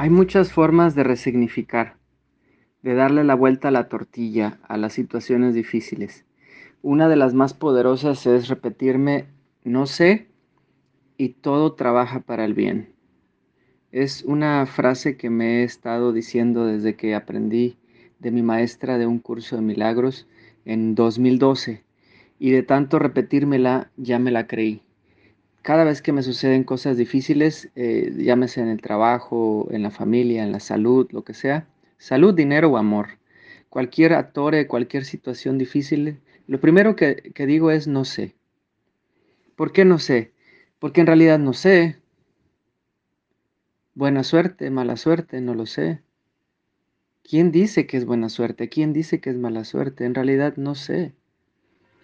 Hay muchas formas de resignificar, de darle la vuelta a la tortilla a las situaciones difíciles. Una de las más poderosas es repetirme, no sé, y todo trabaja para el bien. Es una frase que me he estado diciendo desde que aprendí de mi maestra de un curso de milagros en 2012 y de tanto repetírmela ya me la creí cada vez que me suceden cosas difíciles, eh, llámese en el trabajo, en la familia, en la salud, lo que sea, salud, dinero o amor, cualquier actor, cualquier situación difícil, lo primero que digo es no sé. ¿Por qué no sé? Porque en realidad no sé. Buena suerte, mala suerte, no lo sé. ¿Quién dice que es buena suerte? ¿Quién dice que es mala suerte? En realidad no sé.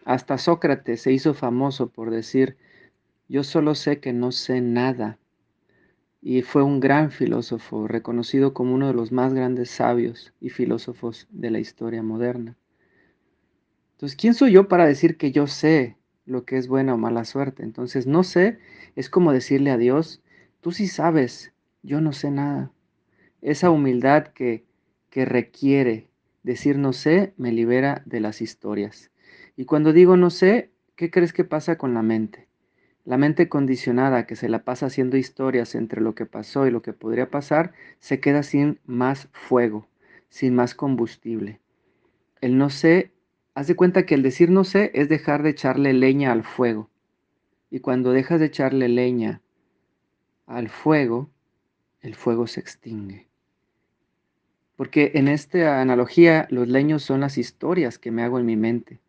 Hasta Sócrates se hizo famoso por decir, yo solo sé que no sé nada. Y fue un gran filósofo, reconocido como uno de los más grandes sabios y filósofos de la historia moderna. Entonces, ¿quién soy yo para decir que yo sé lo que es buena o mala suerte? Entonces, no sé es como decirle a Dios, tú sí sabes, yo no sé nada. Esa humildad que, que requiere decir no sé me libera de las historias. Y cuando digo no sé, ¿qué crees que pasa con la mente? La mente condicionada que se la pasa haciendo historias entre lo que pasó y lo que podría pasar, se queda sin más fuego, sin más combustible. El no sé, haz de cuenta que el decir no sé es dejar de echarle leña al fuego. Y cuando dejas de echarle leña al fuego, el fuego se extingue. Porque en esta analogía los leños son las historias que me hago en mi mente.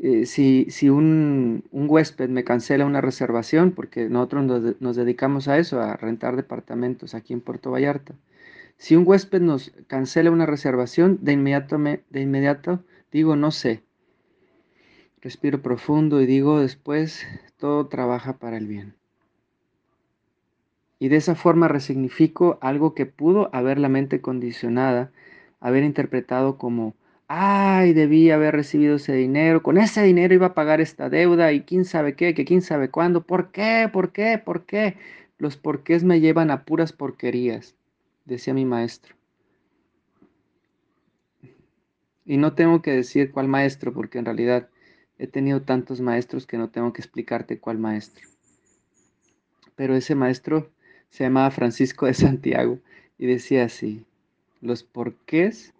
Eh, si, un, huésped me cancela una reservación, porque nosotros nos, dedicamos a eso, a rentar departamentos aquí en Puerto Vallarta. Si un huésped nos cancela una reservación, de inmediato, de inmediato digo no sé. Respiro profundo y digo después, todo trabaja para el bien. Y de esa forma resignifico algo que pudo haber la mente condicionada, haber interpretado como ay, debí haber recibido ese dinero, con ese dinero iba a pagar esta deuda y quién sabe qué, quién sabe cuándo, ¿por qué? ¿Por qué? ¿Por qué? Los porqués me llevan a puras porquerías, decía mi maestro. Y no tengo que decir cuál maestro, porque en realidad he tenido tantos maestros que no tengo que explicarte cuál maestro. Pero ese maestro se llamaba Francisco de Santiago y decía así, los porqués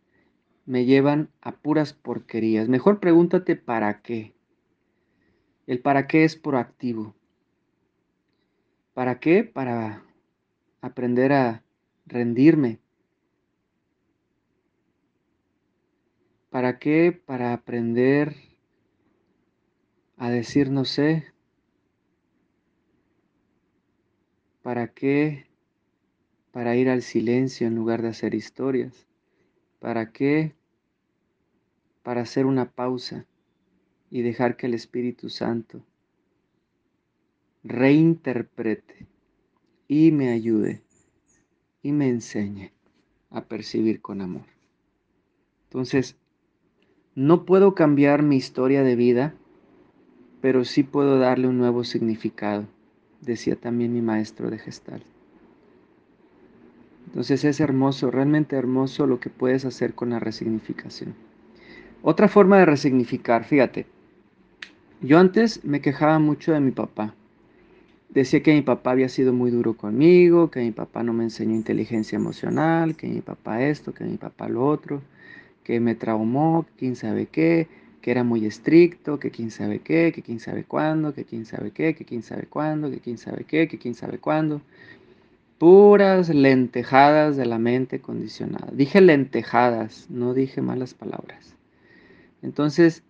me llevan a puras porquerías. Mejor pregúntate para qué. El para qué es proactivo. ¿Para qué? Para aprender a rendirme. ¿Para qué? Para aprender a decir no sé. ¿Para qué? Para ir al silencio en lugar de hacer historias. ¿Para qué? Para hacer una pausa y dejar que el Espíritu Santo reinterprete y me ayude y me enseñe a percibir con amor. Entonces, no puedo cambiar mi historia de vida, pero sí puedo darle un nuevo significado, decía también mi maestro de gestal. Entonces es hermoso, realmente hermoso lo que puedes hacer con la resignificación. Otra forma de resignificar, fíjate. Yo antes me quejaba mucho de mi papá. Decía que mi papá había sido muy duro conmigo, que mi papá no me enseñó inteligencia emocional, que mi papá esto, que mi papá lo otro, que me traumó, quién sabe qué, que era muy estricto, que quién sabe qué, que quién sabe cuándo, que quién sabe qué, que quién sabe cuándo, que quién sabe qué, que quién sabe cuándo. Puras lentejadas de la mente condicionada. Dije lentejadas, no dije malas palabras. Entonces,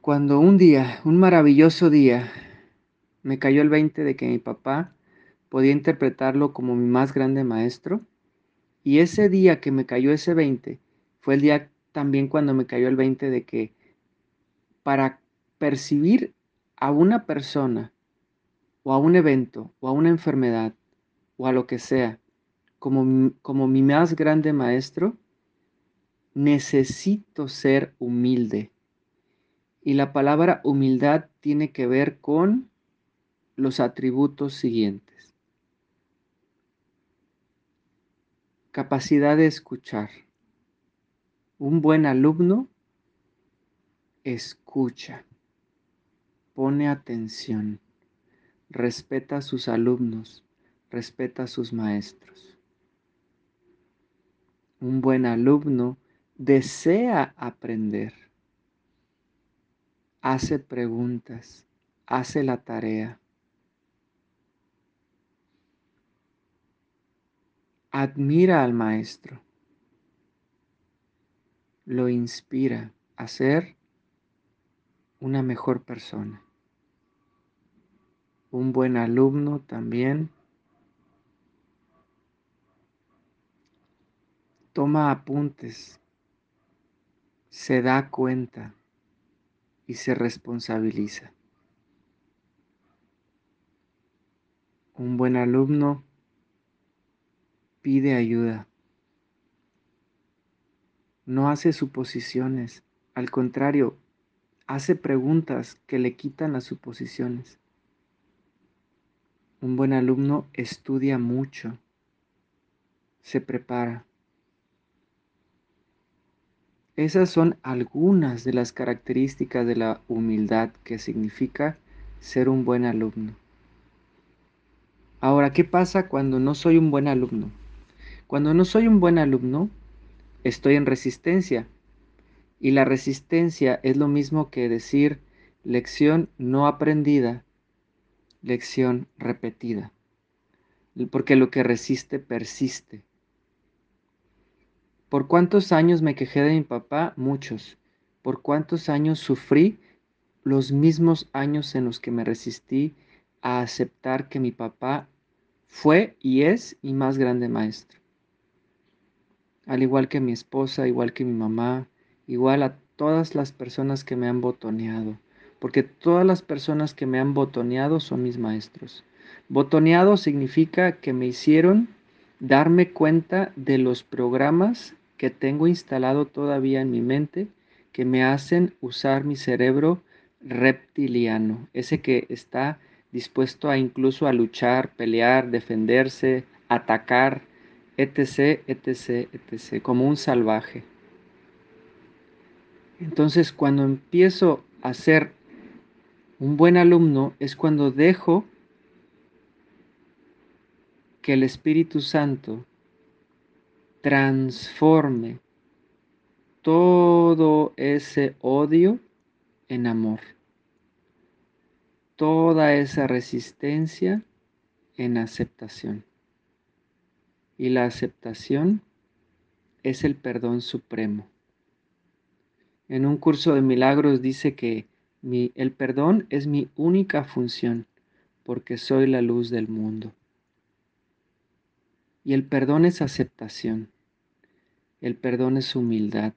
cuando un día, un maravilloso día, me cayó el 20 de que mi papá podía interpretarlo como mi más grande maestro, y ese día que me cayó ese 20, fue el día también cuando me cayó el 20 de que para percibir a una persona o a un evento o a una enfermedad o a lo que sea como, como mi más grande maestro, necesito ser humilde. Y la palabra humildad tiene que ver con los atributos siguientes. capacidad de escuchar. Un buen alumno escucha, pone atención, respeta a sus alumnos, respeta a sus maestros. Un buen alumno desea aprender, hace preguntas, hace la tarea. Admira al maestro, lo inspira a ser una mejor persona. Un buen alumno también toma apuntes, se da cuenta y se responsabiliza. Un buen alumno pide ayuda. No hace suposiciones, al contrario, hace preguntas que le quitan las suposiciones. Un buen alumno estudia mucho, se prepara. Esas son algunas de las características de la humildad que significa ser un buen alumno. Ahora, ¿qué pasa cuando no soy un buen alumno? Cuando no soy un buen alumno, estoy en resistencia. Y la resistencia es lo mismo que decir lección no aprendida, lección repetida. Porque lo que resiste persiste. ¿Por cuántos años me quejé de mi papá? Muchos. ¿Por cuántos años sufrí? Los mismos años en los que me resistí a aceptar que mi papá fue y es mi más grande maestro. Al igual que mi esposa, igual que mi mamá, igual a todas las personas que me han botoneado, porque todas las personas que me han botoneado son mis maestros. Botoneado significa que me hicieron darme cuenta de los programas que tengo instalado todavía en mi mente que me hacen usar mi cerebro reptiliano, ese que está dispuesto a incluso a luchar, pelear, defenderse, atacar, etc., etc., etc., como un salvaje. Entonces, cuando empiezo a ser un buen alumno, es cuando dejo que el Espíritu Santo transforme todo ese odio en amor toda esa resistencia en aceptación. Y la aceptación es el perdón supremo. En un curso de milagros dice que el perdón es mi única función porque soy la luz del mundo. Y el perdón es aceptación. El perdón es humildad.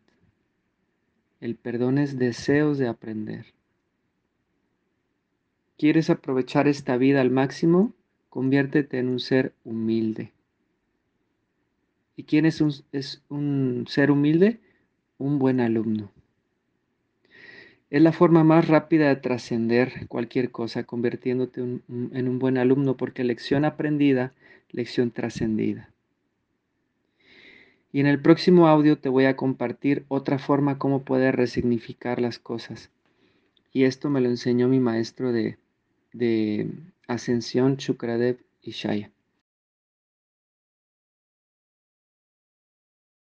El perdón es deseos de aprender. ¿Quieres aprovechar esta vida al máximo? Conviértete en un ser humilde. ¿Y quién es un, ser humilde? Un buen alumno. Es la forma más rápida de trascender cualquier cosa, convirtiéndote en un buen alumno, porque lección aprendida, lección trascendida. Y en el próximo audio te voy a compartir otra forma cómo poder resignificar las cosas. Y esto me lo enseñó mi maestro de, de Ascensión Chukradev y Shaya.